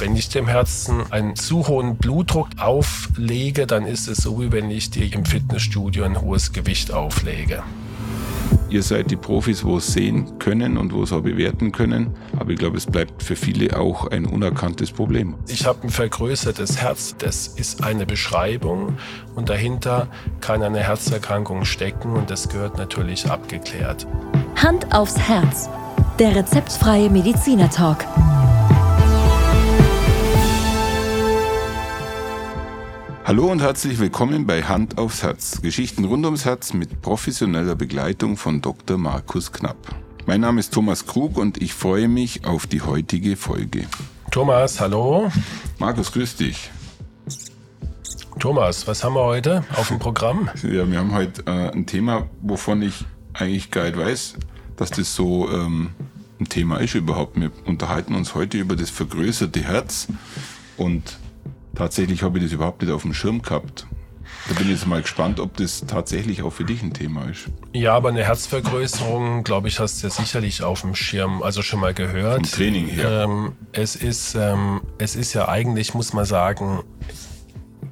Wenn ich dem Herzen einen zu hohen Blutdruck auflege, dann ist es so, wie wenn ich dir im Fitnessstudio ein hohes Gewicht auflege. Ihr seid die Profis, wo es sehen können und wo es auch bewerten können. Aber ich glaube, es bleibt für viele auch ein unerkanntes Problem. Ich habe ein vergrößertes Herz. Das ist eine Beschreibung und dahinter kann eine Herzerkrankung stecken und das gehört natürlich abgeklärt. Hand aufs Herz. Der rezeptfreie Mediziner Hallo und herzlich willkommen bei Hand aufs Herz. Geschichten rund ums Herz mit professioneller Begleitung von Dr. Markus Knapp. Mein Name ist Thomas Krug und ich freue mich auf die heutige Folge. Thomas, hallo. Markus, grüß dich. Thomas, was haben wir heute auf dem Programm? Ja, wir haben heute äh, ein Thema, wovon ich eigentlich gar nicht weiß, dass das so ähm, ein Thema ist überhaupt. Wir unterhalten uns heute über das vergrößerte Herz und Tatsächlich habe ich das überhaupt nicht auf dem Schirm gehabt. Da bin ich jetzt mal gespannt, ob das tatsächlich auch für dich ein Thema ist. Ja, aber eine Herzvergrößerung, glaube ich, hast du ja sicherlich auf dem Schirm, also schon mal gehört. Vom Training her. Ähm, es, ist, ähm, es ist ja eigentlich, muss man sagen,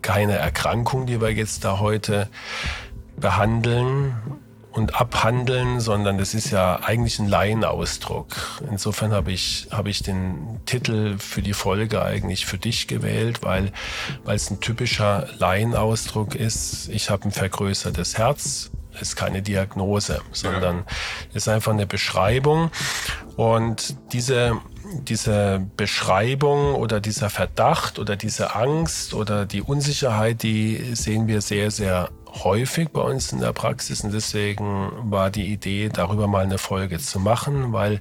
keine Erkrankung, die wir jetzt da heute behandeln und abhandeln, sondern das ist ja eigentlich ein Laienausdruck. Insofern habe ich, habe ich den Titel für die Folge eigentlich für dich gewählt, weil, weil es ein typischer Laienausdruck ist. Ich habe ein vergrößertes Herz, ist keine Diagnose, sondern ist einfach eine Beschreibung. Und diese, diese Beschreibung oder dieser Verdacht oder diese Angst oder die Unsicherheit, die sehen wir sehr, sehr häufig bei uns in der Praxis und deswegen war die Idee, darüber mal eine Folge zu machen, weil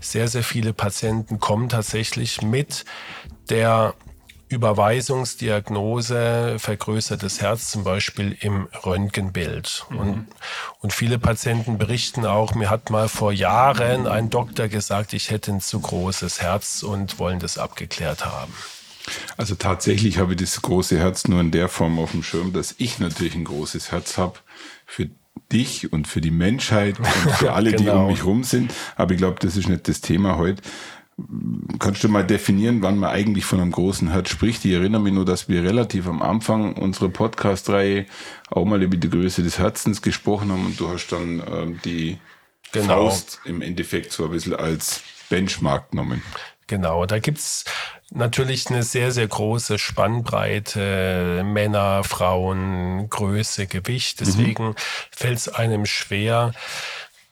sehr, sehr viele Patienten kommen tatsächlich mit der Überweisungsdiagnose vergrößertes Herz zum Beispiel im Röntgenbild. Mhm. Und, und viele Patienten berichten auch, mir hat mal vor Jahren ein Doktor gesagt, ich hätte ein zu großes Herz und wollen das abgeklärt haben. Also tatsächlich habe ich das große Herz nur in der Form auf dem Schirm, dass ich natürlich ein großes Herz habe für dich und für die Menschheit und für alle, genau. die um genau. mich rum sind. Aber ich glaube, das ist nicht das Thema heute. Kannst du mal definieren, wann man eigentlich von einem großen Herz spricht? Ich erinnere mich nur, dass wir relativ am Anfang unserer Podcast-Reihe auch mal über die Größe des Herzens gesprochen haben und du hast dann äh, die genau. Faust im Endeffekt so ein bisschen als Benchmark genommen. Genau, da gibt's natürlich eine sehr, sehr große Spannbreite, Männer, Frauen, Größe, Gewicht. Mhm. Deswegen mhm. fällt es einem schwer,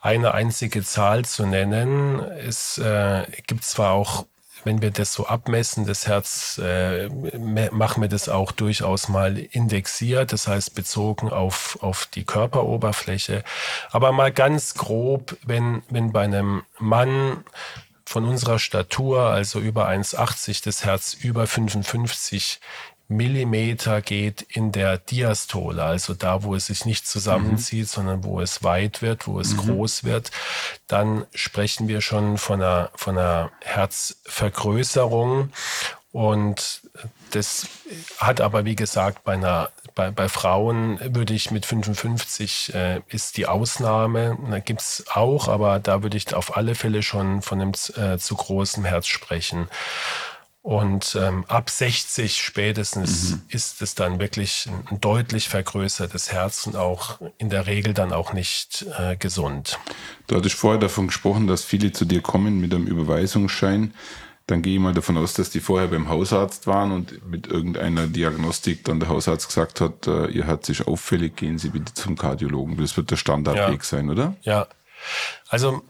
eine einzige Zahl zu nennen. Es äh, gibt zwar auch wenn wir das so abmessen, das Herz, äh, machen wir das auch durchaus mal indexiert, das heißt bezogen auf, auf die Körperoberfläche. Aber mal ganz grob, wenn, wenn bei einem Mann von unserer Statur, also über 1,80, das Herz über 55 Millimeter geht in der Diastole, also da, wo es sich nicht zusammenzieht, mhm. sondern wo es weit wird, wo es mhm. groß wird, dann sprechen wir schon von einer, von einer Herzvergrößerung. Und das hat aber, wie gesagt, bei einer bei, bei Frauen würde ich mit 55 äh, ist die Ausnahme. Da gibt es auch, aber da würde ich auf alle Fälle schon von einem äh, zu großen Herz sprechen. Und ähm, ab 60 spätestens mhm. ist es dann wirklich ein deutlich vergrößertes Herz und auch in der Regel dann auch nicht äh, gesund. Du hattest vorher davon gesprochen, dass viele zu dir kommen mit einem Überweisungsschein dann gehe ich mal davon aus, dass die vorher beim Hausarzt waren und mit irgendeiner Diagnostik dann der Hausarzt gesagt hat, äh, ihr Herz ist auffällig, gehen Sie bitte zum Kardiologen. Das wird der Standardweg ja. sein, oder? Ja. Also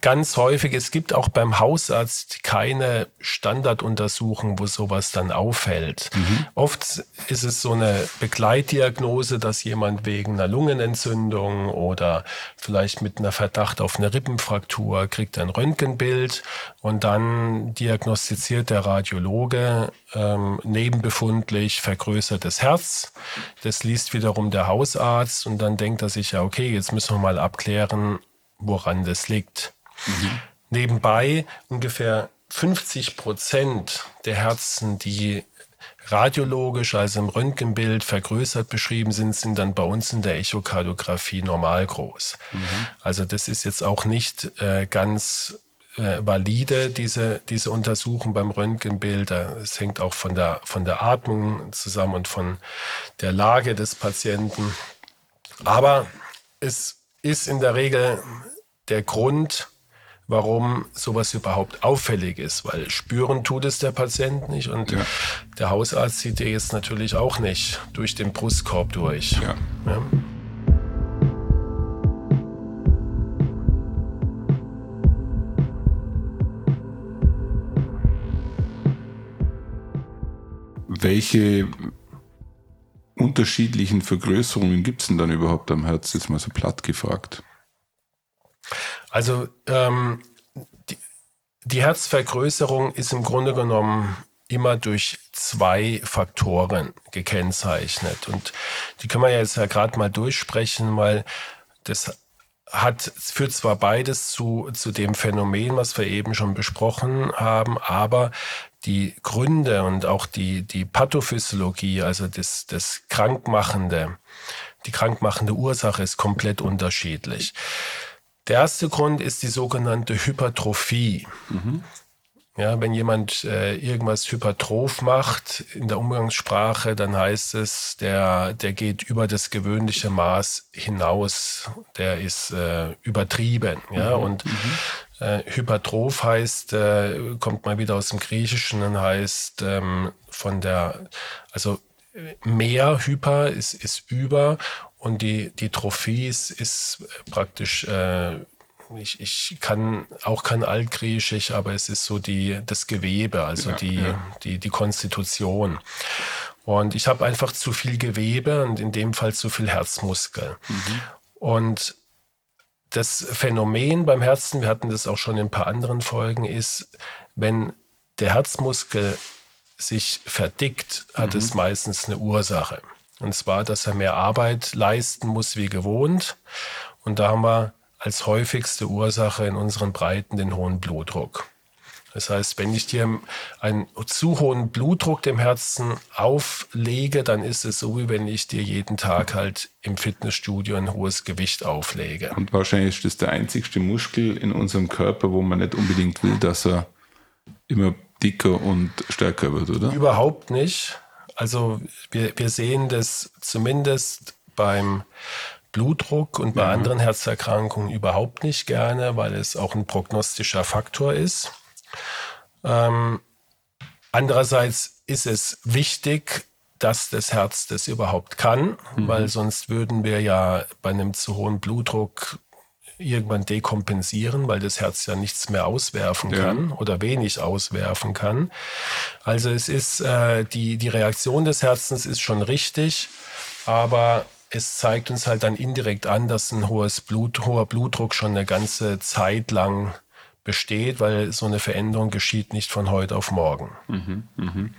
ganz häufig, es gibt auch beim Hausarzt keine Standarduntersuchung, wo sowas dann auffällt. Mhm. Oft ist es so eine Begleitdiagnose, dass jemand wegen einer Lungenentzündung oder vielleicht mit einer Verdacht auf eine Rippenfraktur kriegt ein Röntgenbild und dann diagnostiziert der Radiologe ähm, nebenbefundlich vergrößertes Herz. Das liest wiederum der Hausarzt und dann denkt er sich ja, okay, jetzt müssen wir mal abklären, woran das liegt. Mhm. Nebenbei ungefähr 50 Prozent der Herzen, die radiologisch, also im Röntgenbild vergrößert beschrieben sind, sind dann bei uns in der Echokardiographie normal groß. Mhm. Also das ist jetzt auch nicht äh, ganz äh, valide, diese, diese Untersuchung beim Röntgenbild. Es hängt auch von der, von der Atmung zusammen und von der Lage des Patienten. Aber es ist in der Regel der Grund, warum sowas überhaupt auffällig ist, weil spüren tut es der Patient nicht und ja. der Hausarzt sieht dir jetzt natürlich auch nicht durch den Brustkorb durch. Ja. Ja. Welche unterschiedlichen Vergrößerungen gibt es denn dann überhaupt am Herz, jetzt mal so platt gefragt? Also ähm, die, die Herzvergrößerung ist im Grunde genommen immer durch zwei Faktoren gekennzeichnet. Und die können wir jetzt ja gerade mal durchsprechen, weil das hat, führt zwar beides zu, zu dem Phänomen, was wir eben schon besprochen haben, aber die Gründe und auch die, die Pathophysiologie, also das, das Krankmachende, die krankmachende Ursache ist komplett unterschiedlich. Der erste Grund ist die sogenannte Hypertrophie. Mhm. Ja, wenn jemand äh, irgendwas hypertroph macht in der Umgangssprache, dann heißt es, der, der geht über das gewöhnliche Maß hinaus, der ist äh, übertrieben. Ja, mhm. und mhm. Äh, hypertroph heißt, äh, kommt mal wieder aus dem Griechischen und heißt ähm, von der, also mehr hyper ist, ist über und die, die Trophie ist, ist praktisch äh, ich, ich kann auch kein Altgriechisch, aber es ist so die, das Gewebe, also ja, die, ja. Die, die Konstitution. Und ich habe einfach zu viel Gewebe und in dem Fall zu viel Herzmuskel. Mhm. Und das Phänomen beim Herzen, wir hatten das auch schon in ein paar anderen Folgen, ist, wenn der Herzmuskel sich verdickt, hat mhm. es meistens eine Ursache. Und zwar, dass er mehr Arbeit leisten muss wie gewohnt. Und da haben wir als häufigste Ursache in unseren Breiten den hohen Blutdruck. Das heißt, wenn ich dir einen zu hohen Blutdruck dem Herzen auflege, dann ist es so, wie wenn ich dir jeden Tag halt im Fitnessstudio ein hohes Gewicht auflege. Und wahrscheinlich ist das der einzigste Muskel in unserem Körper, wo man nicht unbedingt will, dass er immer dicker und stärker wird, oder? Überhaupt nicht. Also wir, wir sehen das zumindest beim Blutdruck und bei ja. anderen Herzerkrankungen überhaupt nicht gerne, weil es auch ein prognostischer Faktor ist. Ähm, andererseits ist es wichtig, dass das Herz das überhaupt kann, mhm. weil sonst würden wir ja bei einem zu hohen Blutdruck irgendwann dekompensieren, weil das Herz ja nichts mehr auswerfen ja. kann oder wenig auswerfen kann. Also es ist äh, die, die Reaktion des Herzens ist schon richtig, aber es zeigt uns halt dann indirekt an, dass ein hohes Blut, hoher Blutdruck schon eine ganze Zeit lang besteht, weil so eine Veränderung geschieht nicht von heute auf morgen. Mhm, mh.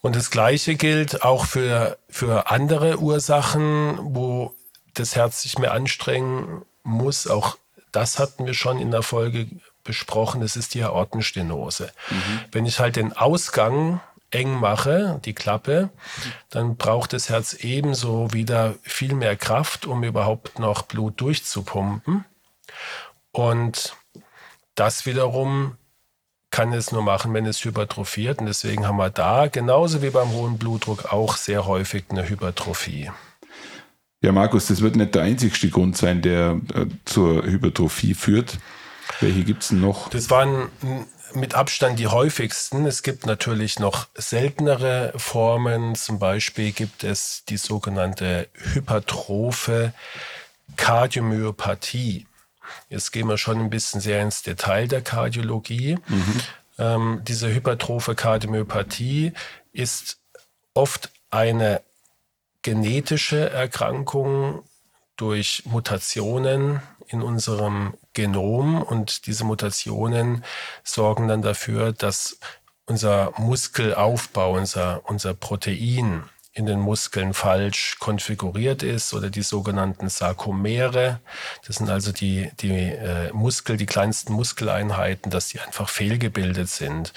Und das Gleiche gilt auch für, für andere Ursachen, wo das Herz sich mehr anstrengen muss. Auch das hatten wir schon in der Folge besprochen. Das ist die Aortenstenose. Mhm. Wenn ich halt den Ausgang eng mache, die Klappe, dann braucht das Herz ebenso wieder viel mehr Kraft, um überhaupt noch Blut durchzupumpen. Und das wiederum kann es nur machen, wenn es hypertrophiert. Und deswegen haben wir da, genauso wie beim hohen Blutdruck, auch sehr häufig eine Hypertrophie. Ja, Markus, das wird nicht der einzigste Grund sein, der äh, zur Hypertrophie führt. Welche gibt es denn noch? Das waren mit Abstand die häufigsten. Es gibt natürlich noch seltenere Formen. Zum Beispiel gibt es die sogenannte hypertrophe Kardiomyopathie. Jetzt gehen wir schon ein bisschen sehr ins Detail der Kardiologie. Mhm. Ähm, diese hypertrophe Kardiomyopathie ist oft eine genetische Erkrankung durch Mutationen in unserem Genom und diese Mutationen sorgen dann dafür, dass unser Muskelaufbau, unser, unser Protein in den Muskeln falsch konfiguriert ist oder die sogenannten Sarkomere. Das sind also die, die äh, Muskel, die kleinsten Muskeleinheiten, dass die einfach fehlgebildet sind.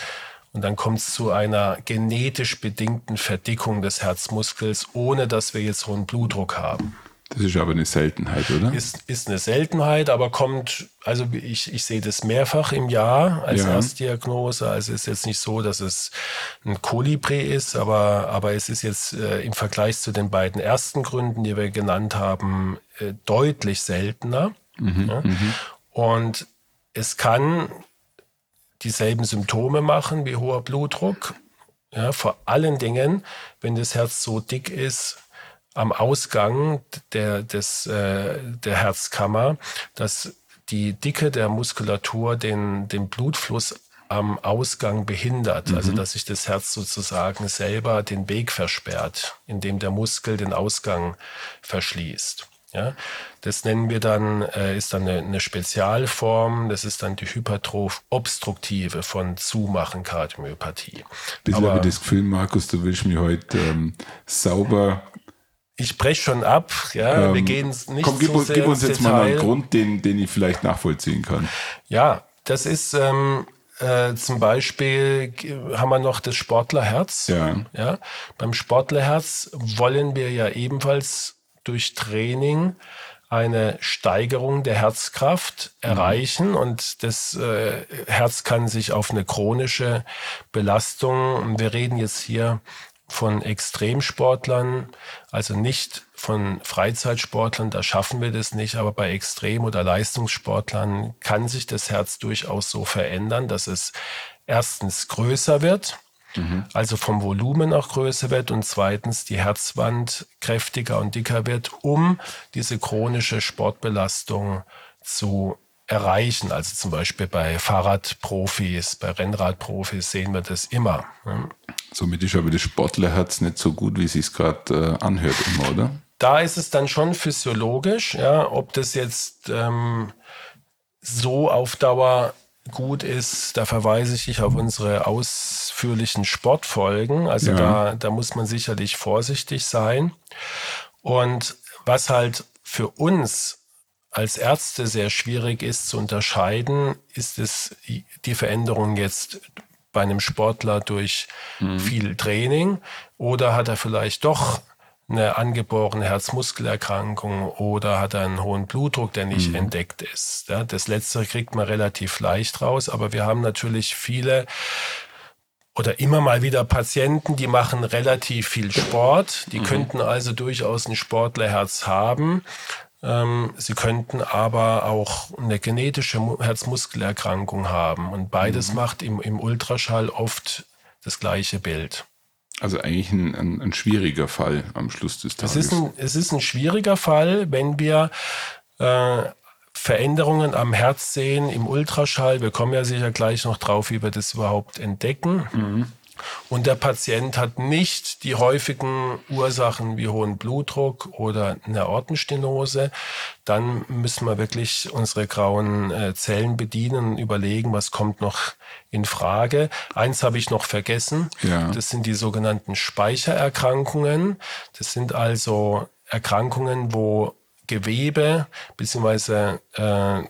Und dann kommt es zu einer genetisch bedingten Verdickung des Herzmuskels, ohne dass wir jetzt hohen Blutdruck haben. Das ist aber eine Seltenheit, oder? Ist, ist eine Seltenheit, aber kommt, also ich, ich sehe das mehrfach im Jahr als ja. Erstdiagnose. Also es ist jetzt nicht so, dass es ein Kolibri ist, aber, aber es ist jetzt äh, im Vergleich zu den beiden ersten Gründen, die wir genannt haben, äh, deutlich seltener. Mhm, ja? mhm. Und es kann dieselben Symptome machen wie hoher Blutdruck. Ja, vor allen Dingen, wenn das Herz so dick ist, am Ausgang der, des, äh, der Herzkammer, dass die Dicke der Muskulatur den, den Blutfluss am Ausgang behindert, also mhm. also dass sich das Herz sozusagen selber den Weg versperrt, indem der Muskel den Ausgang verschließt. Ja, das nennen wir dann, äh, ist dann eine, eine, Spezialform, das ist dann die Hypertroph-Obstruktive von Zumachen Kardiomyopathie. Bisschen habe ich das Gefühl, Markus, du willst mich heute ähm, sauber ich breche schon ab, ja, ähm, wir gehen nicht komm, gib, so sehr gib uns jetzt Detail. mal einen Grund, den, den ich vielleicht nachvollziehen kann. Ja, das ist ähm, äh, zum Beispiel haben wir noch das Sportlerherz. Ja. ja. Beim Sportlerherz wollen wir ja ebenfalls durch Training eine Steigerung der Herzkraft erreichen mhm. und das äh, Herz kann sich auf eine chronische Belastung, wir reden jetzt hier von Extremsportlern, also nicht von Freizeitsportlern, da schaffen wir das nicht, aber bei Extrem- oder Leistungssportlern kann sich das Herz durchaus so verändern, dass es erstens größer wird, mhm. also vom Volumen auch größer wird und zweitens die Herzwand kräftiger und dicker wird, um diese chronische Sportbelastung zu erreichen. Also zum Beispiel bei Fahrradprofis, bei Rennradprofis sehen wir das immer. Somit ist aber das Sportlerherz nicht so gut, wie es sich gerade äh, anhört immer, oder? Da ist es dann schon physiologisch, ja, ob das jetzt ähm, so auf Dauer gut ist, da verweise ich auf unsere ausführlichen Sportfolgen. Also ja. da, da muss man sicherlich vorsichtig sein. Und was halt für uns als Ärzte sehr schwierig ist zu unterscheiden, ist es die Veränderung jetzt bei einem Sportler durch mhm. viel Training oder hat er vielleicht doch eine angeborene Herzmuskelerkrankung oder hat er einen hohen Blutdruck, der nicht mhm. entdeckt ist. Ja, das letztere kriegt man relativ leicht raus, aber wir haben natürlich viele oder immer mal wieder Patienten, die machen relativ viel Sport, die mhm. könnten also durchaus ein Sportlerherz haben, ähm, sie könnten aber auch eine genetische Herzmuskelerkrankung haben. Und beides mhm. macht im, im Ultraschall oft das gleiche Bild. Also eigentlich ein, ein, ein, schwieriger Fall am Schluss des Tages. Es ist ein, es ist ein schwieriger Fall, wenn wir äh, Veränderungen am Herz sehen im Ultraschall. Wir kommen ja sicher gleich noch drauf, wie wir das überhaupt entdecken. Mhm und der Patient hat nicht die häufigen Ursachen wie hohen Blutdruck oder eine Aortenstenose, dann müssen wir wirklich unsere grauen äh, Zellen bedienen und überlegen, was kommt noch in Frage. Eins habe ich noch vergessen. Ja. Das sind die sogenannten Speichererkrankungen. Das sind also Erkrankungen, wo Gewebe beziehungsweise äh,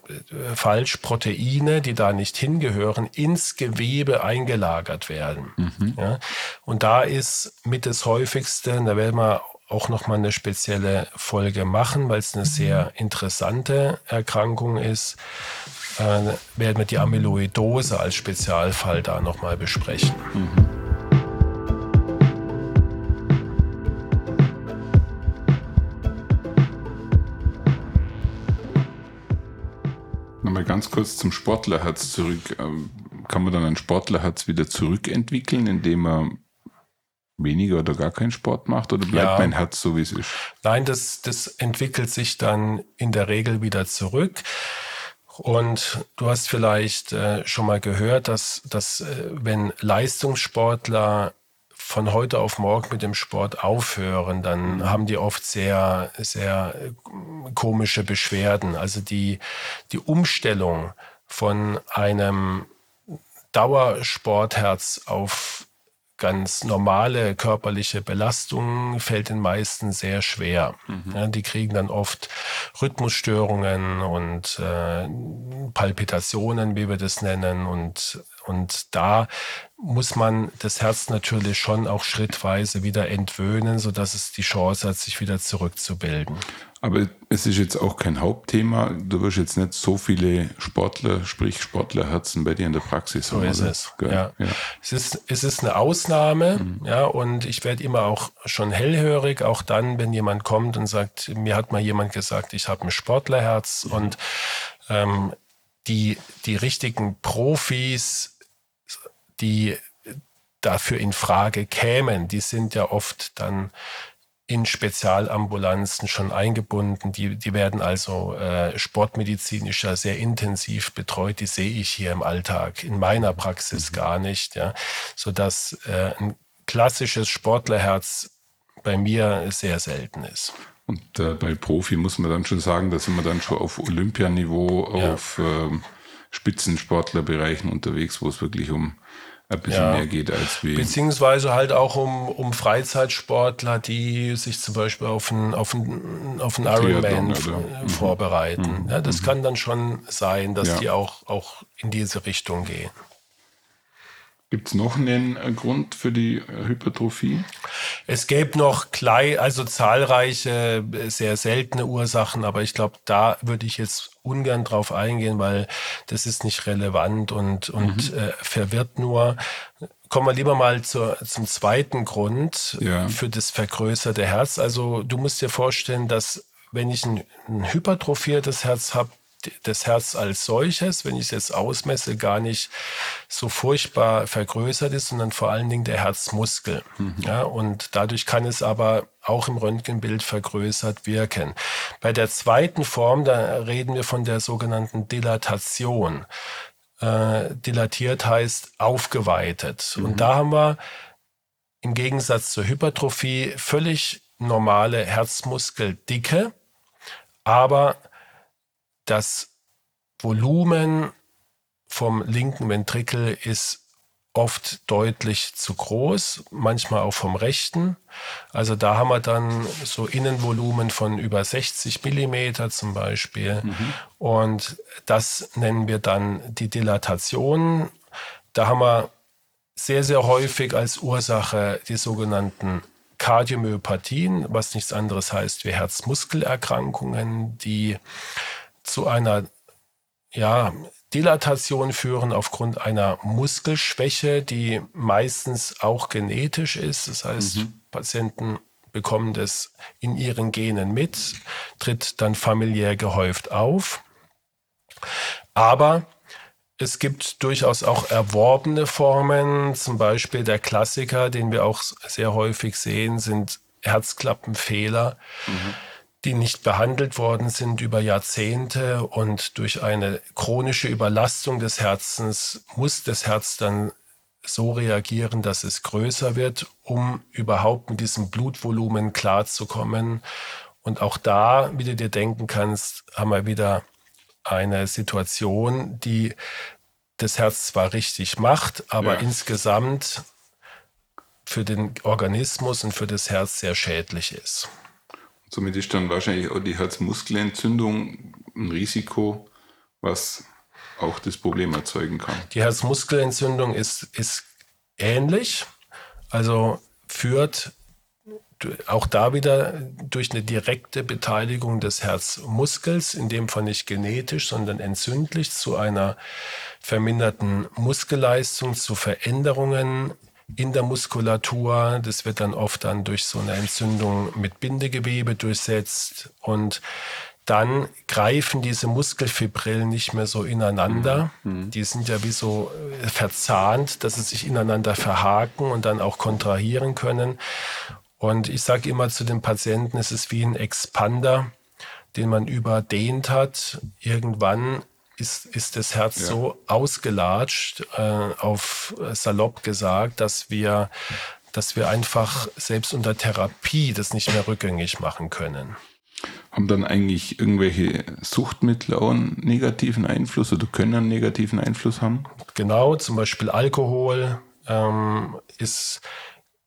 falsch Proteine, die da nicht hingehören, ins Gewebe eingelagert werden. Mhm. Ja? Und da ist mit das häufigste, da werden wir auch nochmal eine spezielle Folge machen, weil es eine sehr interessante Erkrankung ist, äh, werden wir die Amyloidose als Spezialfall da nochmal besprechen. Mhm. Ganz kurz zum Sportlerherz zurück. Ähm, kann man dann ein Sportlerherz wieder zurückentwickeln, indem man weniger oder gar keinen Sport macht oder bleibt ja. mein Herz so, wie es ist? Nein, das, das entwickelt sich dann in der Regel wieder zurück. Und du hast vielleicht äh, schon mal gehört, dass, dass äh, wenn Leistungssportler von heute auf morgen mit dem Sport aufhören, dann mhm. haben die oft sehr, sehr komische Beschwerden. Also die, die Umstellung von einem Dauersportherz auf ganz normale körperliche Belastung fällt den meisten sehr schwer. Mhm. Ja, die kriegen dann oft Rhythmusstörungen und äh, Palpitationen, wie wir das nennen, und und da muss man das Herz natürlich schon auch schrittweise wieder entwöhnen, sodass es die Chance hat, sich wieder zurückzubilden. Aber es ist jetzt auch kein Hauptthema. Du wirst jetzt nicht so viele Sportler, sprich Sportlerherzen bei dir in der Praxis haben. So ist es. Ja. ja. Es, ist, es ist eine Ausnahme, mhm. ja, und ich werde immer auch schon hellhörig, auch dann, wenn jemand kommt und sagt, mir hat mal jemand gesagt, ich habe ein Sportlerherz mhm. und ähm, die, die richtigen Profis, die dafür in Frage kämen, die sind ja oft dann in Spezialambulanzen schon eingebunden. Die, die werden also äh, sportmedizinisch ja sehr intensiv betreut. Die sehe ich hier im Alltag, in meiner Praxis mhm. gar nicht. Ja, sodass äh, ein klassisches Sportlerherz bei mir sehr selten ist. Und äh, bei Profi muss man dann schon sagen, da sind wir dann schon auf Olympianiveau, ja. auf ähm, Spitzensportlerbereichen unterwegs, wo es wirklich um ein bisschen ja. mehr geht als wie. Beziehungsweise halt auch um, um Freizeitsportler, die sich zum Beispiel auf einen, auf einen, auf einen Ironman mhm. vorbereiten. Mhm. Ja, das mhm. kann dann schon sein, dass ja. die auch, auch in diese Richtung gehen. Gibt es noch einen äh, Grund für die äh, Hypertrophie? Es gäbe noch klein, also zahlreiche, äh, sehr seltene Ursachen, aber ich glaube, da würde ich jetzt ungern drauf eingehen, weil das ist nicht relevant und, und mhm. äh, verwirrt nur. Kommen wir lieber mal zur, zum zweiten Grund ja. für das vergrößerte Herz. Also du musst dir vorstellen, dass wenn ich ein, ein hypertrophiertes Herz habe, das Herz als solches, wenn ich es jetzt ausmesse, gar nicht so furchtbar vergrößert ist, sondern vor allen Dingen der Herzmuskel. Mhm. Ja, und dadurch kann es aber auch im Röntgenbild vergrößert wirken. Bei der zweiten Form, da reden wir von der sogenannten Dilatation. Äh, dilatiert heißt aufgeweitet. Mhm. Und da haben wir im Gegensatz zur Hypertrophie völlig normale Herzmuskeldicke, aber das Volumen vom linken Ventrikel ist oft deutlich zu groß, manchmal auch vom rechten. Also da haben wir dann so Innenvolumen von über 60 Millimeter zum Beispiel. Mhm. Und das nennen wir dann die Dilatation. Da haben wir sehr, sehr häufig als Ursache die sogenannten Kardiomyopathien, was nichts anderes heißt wie Herzmuskelerkrankungen, die zu einer ja, Dilatation führen aufgrund einer Muskelschwäche, die meistens auch genetisch ist. Das heißt, mhm. Patienten bekommen das in ihren Genen mit, tritt dann familiär gehäuft auf. Aber es gibt durchaus auch erworbene Formen, zum Beispiel der Klassiker, den wir auch sehr häufig sehen, sind Herzklappenfehler. Mhm die nicht behandelt worden sind über Jahrzehnte und durch eine chronische Überlastung des Herzens muss das Herz dann so reagieren, dass es größer wird, um überhaupt mit diesem Blutvolumen klarzukommen. Und auch da, wie du dir denken kannst, haben wir wieder eine Situation, die das Herz zwar richtig macht, aber ja. insgesamt für den Organismus und für das Herz sehr schädlich ist. Somit ist dann wahrscheinlich auch die Herzmuskelentzündung ein Risiko, was auch das Problem erzeugen kann. Die Herzmuskelentzündung ist, ist ähnlich, also führt auch da wieder durch eine direkte Beteiligung des Herzmuskels, in dem Fall nicht genetisch, sondern entzündlich, zu einer verminderten Muskelleistung, zu Veränderungen in der Muskulatur. Das wird dann oft dann durch so eine Entzündung mit Bindegewebe durchsetzt und dann greifen diese Muskelfibrillen nicht mehr so ineinander. Mhm. Die sind ja wie so äh, verzahnt, dass sie sich ineinander verhaken und dann auch kontrahieren können. Und ich sage immer zu den Patienten, es ist wie ein Expander, den man überdehnt hat. Irgendwann ist, ist das Herz ja. so ausgelatscht, äh, auf salopp gesagt, dass wir, dass wir einfach selbst unter Therapie das nicht mehr rückgängig machen können. Haben dann eigentlich irgendwelche Suchtmittel auch einen negativen Einfluss oder können einen negativen Einfluss haben? Genau, zum Beispiel Alkohol ähm, ist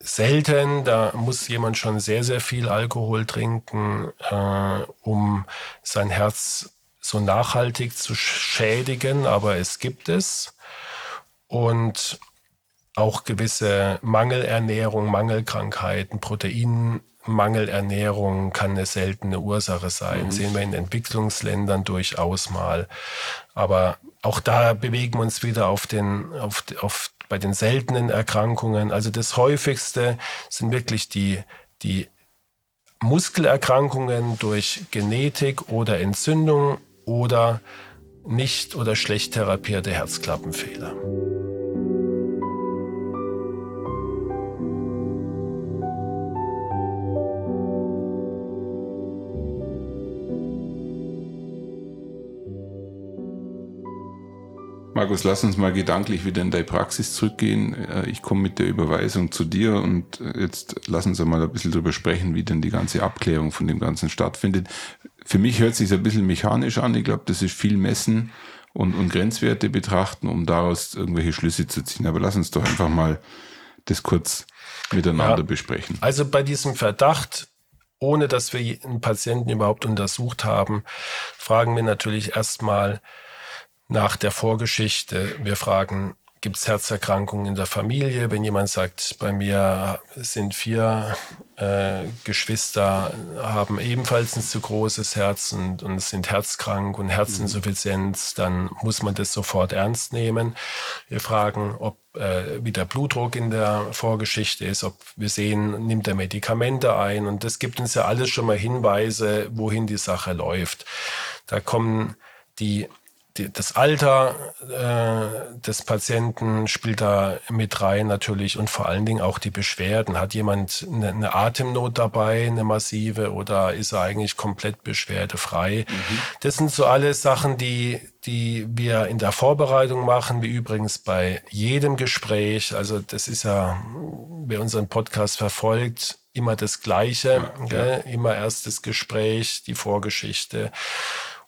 selten. Da muss jemand schon sehr, sehr viel Alkohol trinken, äh, um sein Herz so nachhaltig zu schädigen, aber es gibt es. und auch gewisse Mangelernährung, Mangelkrankheiten, Proteinmangelernährung kann eine seltene Ursache sein. Mhm. Sehen wir in Entwicklungsländern durchaus mal. Aber auch da bewegen wir uns wieder auf den, auf, auf, bei den seltenen Erkrankungen. Also das häufigste sind wirklich die, die Muskelerkrankungen durch Genetik oder Entzündung oder nicht oder schlecht therapierte Herzklappenfehler. Markus, lass uns mal gedanklich wieder in deine Praxis zurückgehen. Äh, ich komme mit der Überweisung zu dir und äh, jetzt lass uns mal ein bisschen drüber sprechen, wie denn die ganze Abklärung von dem Ganzen stattfindet. Für mich hört sich ein bisschen mechanisch an. Ich glaube, das ist viel Messen und, und Grenzwerte betrachten, um daraus irgendwelche Schlüsse zu ziehen. Aber lass uns doch einfach mal das kurz miteinander ja, besprechen. Also bei diesem Verdacht, ohne dass wir einen Patienten überhaupt untersucht haben, fragen wir natürlich erstmal, nach der Vorgeschichte. Wir fragen, gibt es Herzerkrankungen in der Familie? Wenn jemand sagt, bei mir sind vier äh, Geschwister, haben ebenfalls ein zu großes Herz und, und sind herzkrank und Herzinsuffizienz, dann muss man das sofort ernst nehmen. Wir fragen, ob äh, wie der Blutdruck in der Vorgeschichte ist, ob wir sehen, nimmt er Medikamente ein. Und das gibt uns ja alles schon mal Hinweise, wohin die Sache läuft. Da kommen die die, das Alter äh, des Patienten spielt da mit rein natürlich und vor allen Dingen auch die Beschwerden. Hat jemand eine, eine Atemnot dabei, eine massive, oder ist er eigentlich komplett beschwerdefrei? Mhm. Das sind so alle Sachen, die, die wir in der Vorbereitung machen, wie übrigens bei jedem Gespräch. Also das ist ja, wer unseren Podcast verfolgt, immer das Gleiche. Ja, ja. Immer erst das Gespräch, die Vorgeschichte.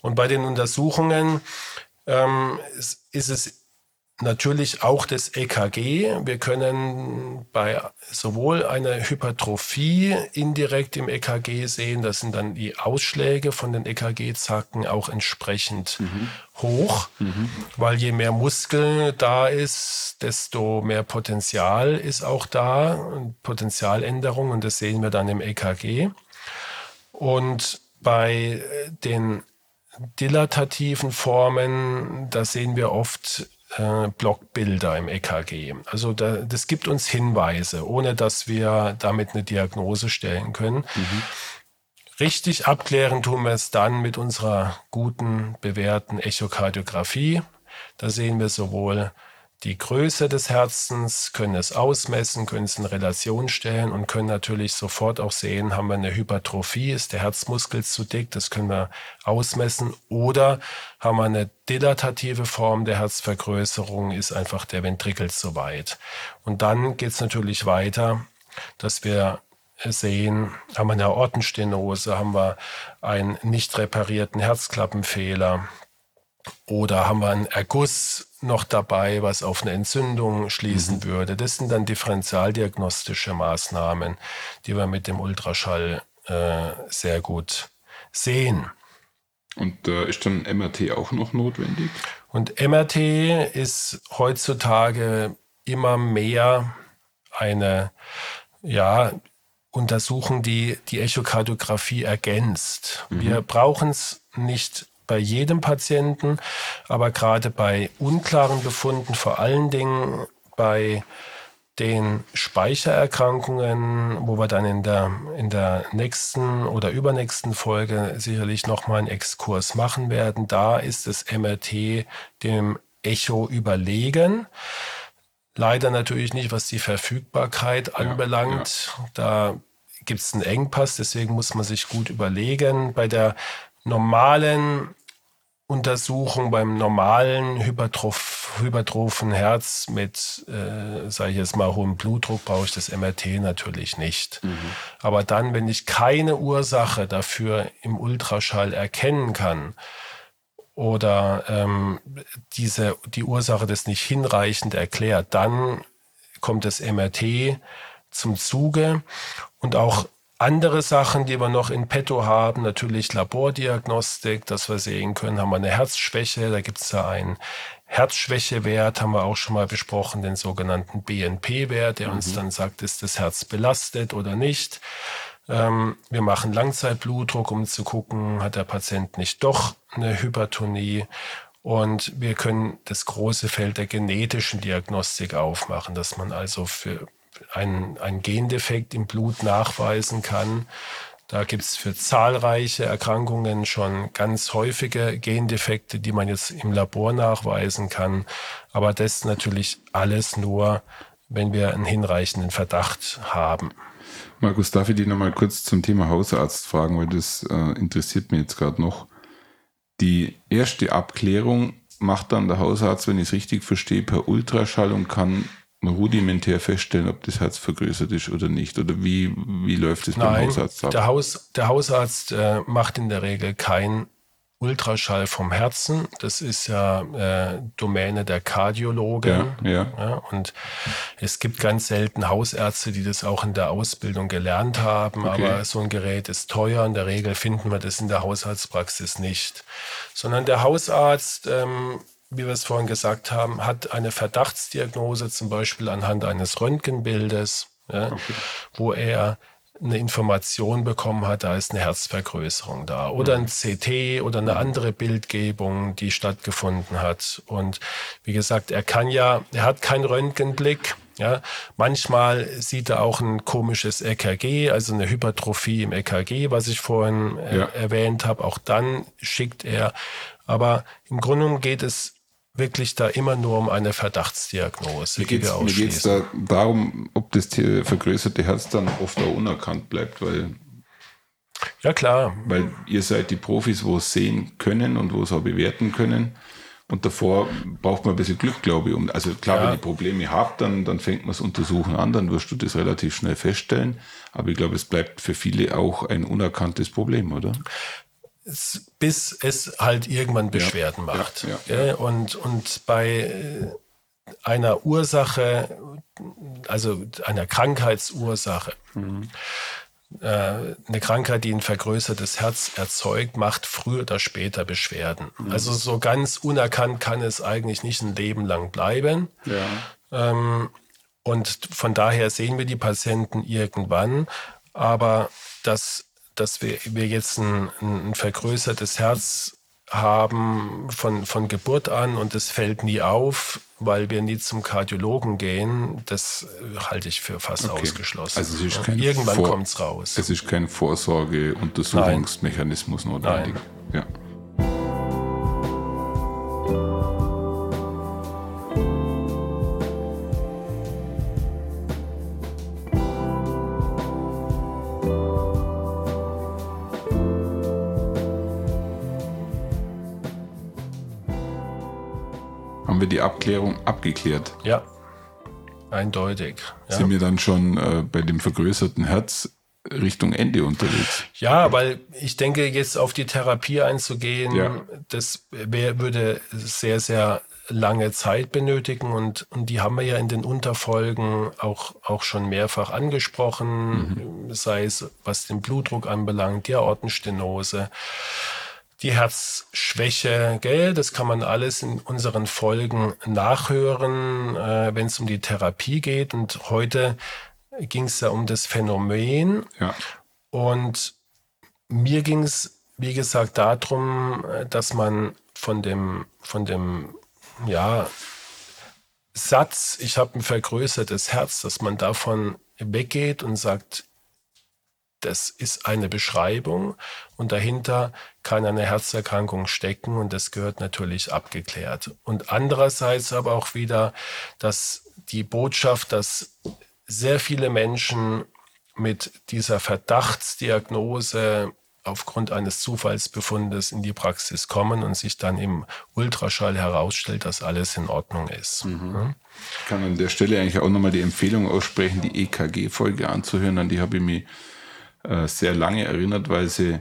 Und bei den Untersuchungen ähm, ist es natürlich auch das EKG. Wir können bei sowohl einer Hypertrophie indirekt im EKG sehen, das sind dann die Ausschläge von den EKG-Zacken auch entsprechend mhm. hoch, mhm. weil je mehr Muskel da ist, desto mehr Potenzial ist auch da, Potenzialänderung und das sehen wir dann im EKG. Und bei den dilatativen Formen, da sehen wir oft äh, Blockbilder im EKG. Also da, das gibt uns Hinweise, ohne dass wir damit eine Diagnose stellen können. Mhm. Richtig abklären tun wir es dann mit unserer guten, bewährten Echokardiographie. Da sehen wir sowohl die Größe des Herzens, können es ausmessen, können es in Relation stellen und können natürlich sofort auch sehen, haben wir eine Hypertrophie, ist der Herzmuskel zu dick, das können wir ausmessen. Oder haben wir eine dilatative Form der Herzvergrößerung, ist einfach der Ventrikel zu weit. Und dann geht es natürlich weiter, dass wir sehen, haben wir eine Aortenstenose, haben wir einen nicht reparierten Herzklappenfehler, oder haben wir einen Erguss noch dabei, was auf eine Entzündung schließen mhm. würde? Das sind dann differentialdiagnostische Maßnahmen, die wir mit dem Ultraschall äh, sehr gut sehen. Und äh, ist dann MRT auch noch notwendig? Und MRT ist heutzutage immer mehr eine ja, Untersuchung, die die Echokardiographie ergänzt. Mhm. Wir brauchen es nicht bei jedem Patienten, aber gerade bei unklaren Befunden, vor allen Dingen bei den Speichererkrankungen, wo wir dann in der, in der nächsten oder übernächsten Folge sicherlich nochmal einen Exkurs machen werden. Da ist das MRT dem Echo überlegen. Leider natürlich nicht, was die Verfügbarkeit anbelangt. Ja, ja. Da gibt es einen Engpass, deswegen muss man sich gut überlegen. Bei der normalen Untersuchung beim normalen Hypertroph, hypertrophen Herz mit, äh, sage ich jetzt mal, hohem Blutdruck brauche ich das MRT natürlich nicht. Mhm. Aber dann, wenn ich keine Ursache dafür im Ultraschall erkennen kann oder ähm, diese, die Ursache das nicht hinreichend erklärt, dann kommt das MRT zum Zuge und auch andere Sachen, die wir noch in petto haben, natürlich Labordiagnostik, dass wir sehen können, haben wir eine Herzschwäche, da gibt es da ein Herzschwächewert haben wir auch schon mal besprochen, den sogenannten BNP-Wert, der mhm. uns dann sagt, ist das Herz belastet oder nicht. Ähm, wir machen Langzeitblutdruck, um zu gucken, hat der Patient nicht doch eine Hypertonie. Und wir können das große Feld der genetischen Diagnostik aufmachen, dass man also für einen, Gendefekt im Blut nachweisen kann. Da gibt es für zahlreiche Erkrankungen schon ganz häufige Gendefekte, die man jetzt im Labor nachweisen kann. Aber das natürlich alles nur, wenn wir einen hinreichenden Verdacht haben. Markus, darf ich dich nochmal kurz zum Thema Hausarzt fragen, weil das äh, interessiert mich jetzt gerade noch. Die erste Abklärung macht dann der Hausarzt, wenn ich es richtig verstehe, per Ultraschall und kann rudimentär feststellen, ob das Herz vergrößert ist oder nicht? Oder wie, wie läuft es beim Hausarzt ab? Der, Haus, der Hausarzt äh, macht in der Regel kein Ultraschall vom Herzen. Das ist ja äh, Domäne der Kardiologen. Ja, ja. ja, und es gibt ganz selten Hausärzte, die das auch in der Ausbildung gelernt haben. Okay. Aber so ein Gerät ist teuer. In der Regel finden wir das in der Hausarztpraxis nicht. Sondern der Hausarzt, ähm, wie wir es vorhin gesagt haben, hat eine Verdachtsdiagnose, zum Beispiel anhand eines Röntgenbildes, ja, okay. wo er eine Information bekommen hat, da ist eine Herzvergrößerung da oder ein CT oder eine andere Bildgebung, die stattgefunden hat. Und wie gesagt, er kann ja, er hat keinen Röntgenblick. Ja, manchmal sieht er auch ein komisches EKG, also eine Hypertrophie im EKG, was ich vorhin äh, ja. erwähnt habe. Auch dann schickt er. Aber im Grunde geht es wirklich da immer nur um eine Verdachtsdiagnose. Mir geht es da darum, ob das vergrößerte Herz dann oft auch unerkannt bleibt, weil ja klar, weil ihr seid die Profis, wo es sehen können und wo es auch bewerten können. Und davor braucht man ein bisschen Glück, glaube ich. Um, also klar, ja. wenn ihr Probleme habt, dann, dann fängt man das Untersuchen an, dann wirst du das relativ schnell feststellen. Aber ich glaube, es bleibt für viele auch ein unerkanntes Problem, oder? Bis es halt irgendwann Beschwerden ja, macht. Ja, ja, und, und bei einer Ursache, also einer Krankheitsursache, mhm. äh, eine Krankheit, die ein vergrößertes Herz erzeugt, macht früher oder später Beschwerden. Mhm. Also so ganz unerkannt kann es eigentlich nicht ein Leben lang bleiben. Ähm, und von daher sehen wir die Patienten irgendwann. Aber das dass wir, wir jetzt ein, ein vergrößertes Herz haben von, von Geburt an und es fällt nie auf, weil wir nie zum Kardiologen gehen, das halte ich für fast okay. ausgeschlossen. Also Irgendwann kommt es raus. Es ist kein Vorsorgeuntersuchungsmechanismus notwendig. Nein. Ja. Haben wir die Abklärung abgeklärt. Ja, eindeutig. Ja. Sind wir dann schon äh, bei dem vergrößerten Herz Richtung Ende unterwegs? Ja, weil ich denke, jetzt auf die Therapie einzugehen, ja. das wär, würde sehr, sehr lange Zeit benötigen und, und die haben wir ja in den Unterfolgen auch, auch schon mehrfach angesprochen, mhm. sei es was den Blutdruck anbelangt, die Aortenstenose die Herzschwäche, gell? Das kann man alles in unseren Folgen nachhören, äh, wenn es um die Therapie geht. Und heute ging es ja um das Phänomen. Ja. Und mir ging es, wie gesagt, darum, dass man von dem, von dem, ja, Satz, ich habe ein vergrößertes Herz, dass man davon weggeht und sagt, das ist eine Beschreibung und dahinter kann eine Herzerkrankung stecken und das gehört natürlich abgeklärt. Und andererseits aber auch wieder, dass die Botschaft, dass sehr viele Menschen mit dieser Verdachtsdiagnose aufgrund eines Zufallsbefundes in die Praxis kommen und sich dann im Ultraschall herausstellt, dass alles in Ordnung ist. Mhm. Ich kann an der Stelle eigentlich auch nochmal die Empfehlung aussprechen, die EKG-Folge anzuhören, an die habe ich mich äh, sehr lange erinnert, weil sie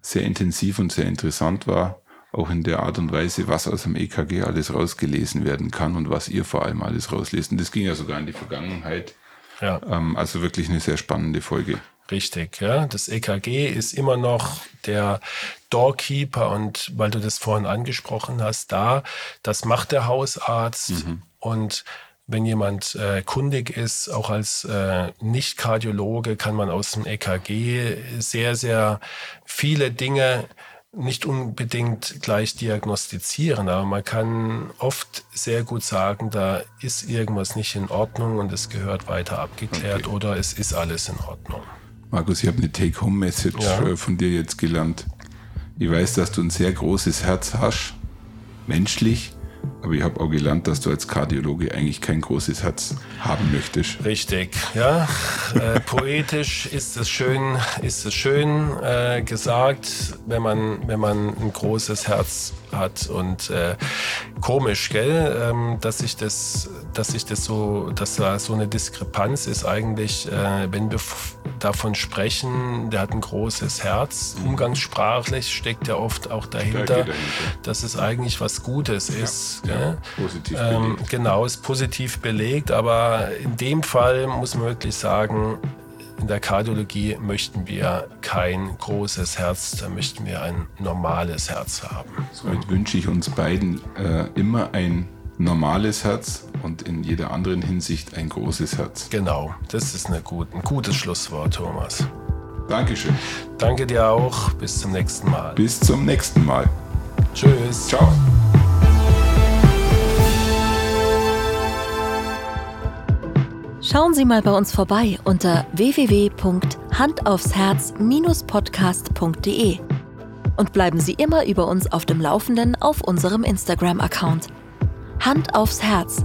sehr intensiv und sehr interessant war, auch in der Art und Weise, was aus dem EKG alles rausgelesen werden kann und was ihr vor allem alles rauslesen. Das ging ja sogar in die Vergangenheit. Ja. Ähm, also wirklich eine sehr spannende Folge. Richtig, ja. Das EKG ist immer noch der Doorkeeper und weil du das vorhin angesprochen hast, da, das macht der Hausarzt mhm. und wenn jemand äh, kundig ist, auch als äh, Nicht-Kardiologe, kann man aus dem EKG sehr, sehr viele Dinge nicht unbedingt gleich diagnostizieren, aber man kann oft sehr gut sagen, da ist irgendwas nicht in Ordnung und es gehört weiter abgeklärt okay. oder es ist alles in Ordnung. Markus, ich habe eine Take-Home-Message ja. Äh, von dir jetzt gelernt. Ich weiß, dass du ein sehr großes Herz hast, menschlich, aber ich habe auch gelernt, dass du als Kardiologe eigentlich kein großes Herz haben möchtest. Richtig, ja. äh, poetisch ist es schön, ist es schön äh, gesagt, wenn man, wenn man ein großes Herz hat. Und äh, komisch, gell, ähm, dass ich das, dass ich das so, dass da so eine Diskrepanz ist eigentlich, äh, wenn wir davon sprechen, der hat ein großes Herz. Mhm. Umgangssprachlich steckt ja oft auch dahinter, dahinter. dass es eigentlich was Gutes ist. Ja, positiv ähm, genau, ist positiv belegt, aber in dem Fall muss man wirklich sagen, in der Kardiologie möchten wir kein großes Herz, da möchten wir ein normales Herz haben. Somit wünsche ich uns beiden äh, immer ein normales Herz und in jeder anderen Hinsicht ein großes Herz. Genau, das ist eine gut, ein gutes Schlusswort, Thomas. Dankeschön. Danke dir auch. Bis zum nächsten Mal. Bis zum nächsten Mal. Tschüss. Ciao. Schauen Sie mal bei uns vorbei unter www.handaufsherz-podcast.de und bleiben Sie immer über uns auf dem Laufenden auf unserem Instagram-Account. Hand aufs Herz,